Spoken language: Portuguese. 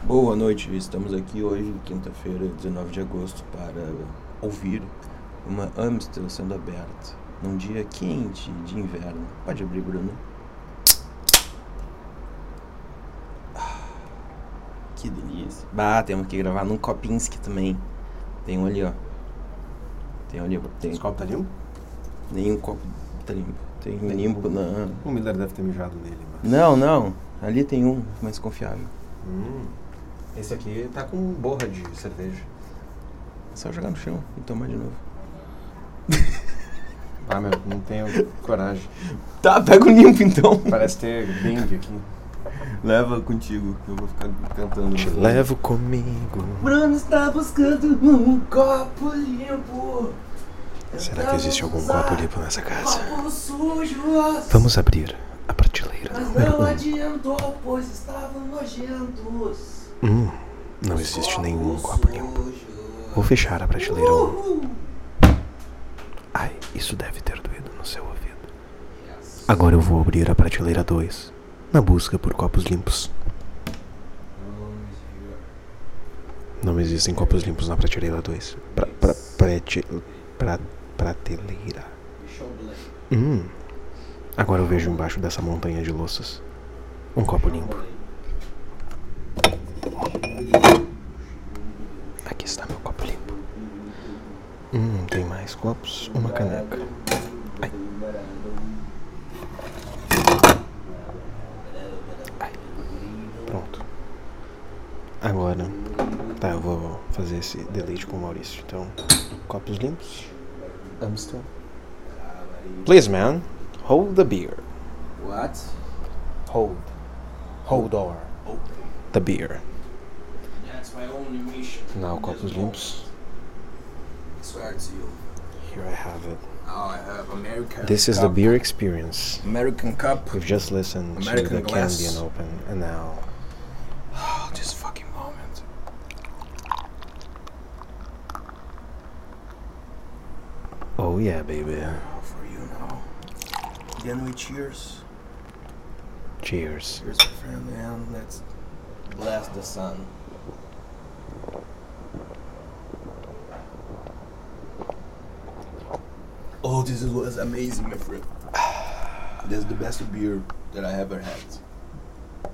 Boa noite, estamos aqui hoje, quinta-feira, 19 de agosto, para ouvir uma Amstel sendo aberta num dia quente de inverno. Pode abrir, Bruno. Ah, Que delícia. Bah, temos que gravar num Kopinski também. Tem um ali, ó. Tem um ali, tem Esse copo tá limpo? nenhum copo tá limpo. Tem um limpo na. O Miller deve ter mijado nele, mas... Não, não. Ali tem um mais confiável. Hum. Esse aqui tá com borra de cerveja. É só jogar no chão e tomar de novo. Ah, meu, não tenho coragem. Tá, pega o limpo então. Parece ter dengue aqui. Leva contigo, eu vou ficar cantando. Te levo comigo. Bruno está buscando um copo limpo. Será que existe algum copo limpo nessa casa? Vamos abrir a prateleira Mas número não 1. adiantou, pois estavam nojentos. Hum, não existe nenhum copo limpo. Vou fechar a prateleira 1. Uhul. Ai, isso deve ter doído no seu ouvido. Agora eu vou abrir a prateleira 2, na busca por copos limpos. Não existem copos limpos na prateleira 2. Pra, pra, prate, pra, prateleira. Hum. Agora eu vejo embaixo dessa montanha de louças um copo limpo. Aqui está meu copo limpo. Hum, tem mais copos, uma caneca. Ai. Ai. Pronto. Agora, tá, eu vou fazer esse delete com o Maurício. Então, copos limpos. Amstel. Please, man, hold the beer. What? Hold. Hold or the beer. Now, copos limpos. I swear to you. Here I have it. Oh, I have American. This is the beer experience. American cup. We've just listened American to the glass. Candian Open, and now Oh, this fucking moment. Oh yeah, baby. Oh, for you now. Then we cheers. Cheers. Cheers, my friend, man. Let's bless the sun. This was amazing, my friend. That's the best beer that I ever had.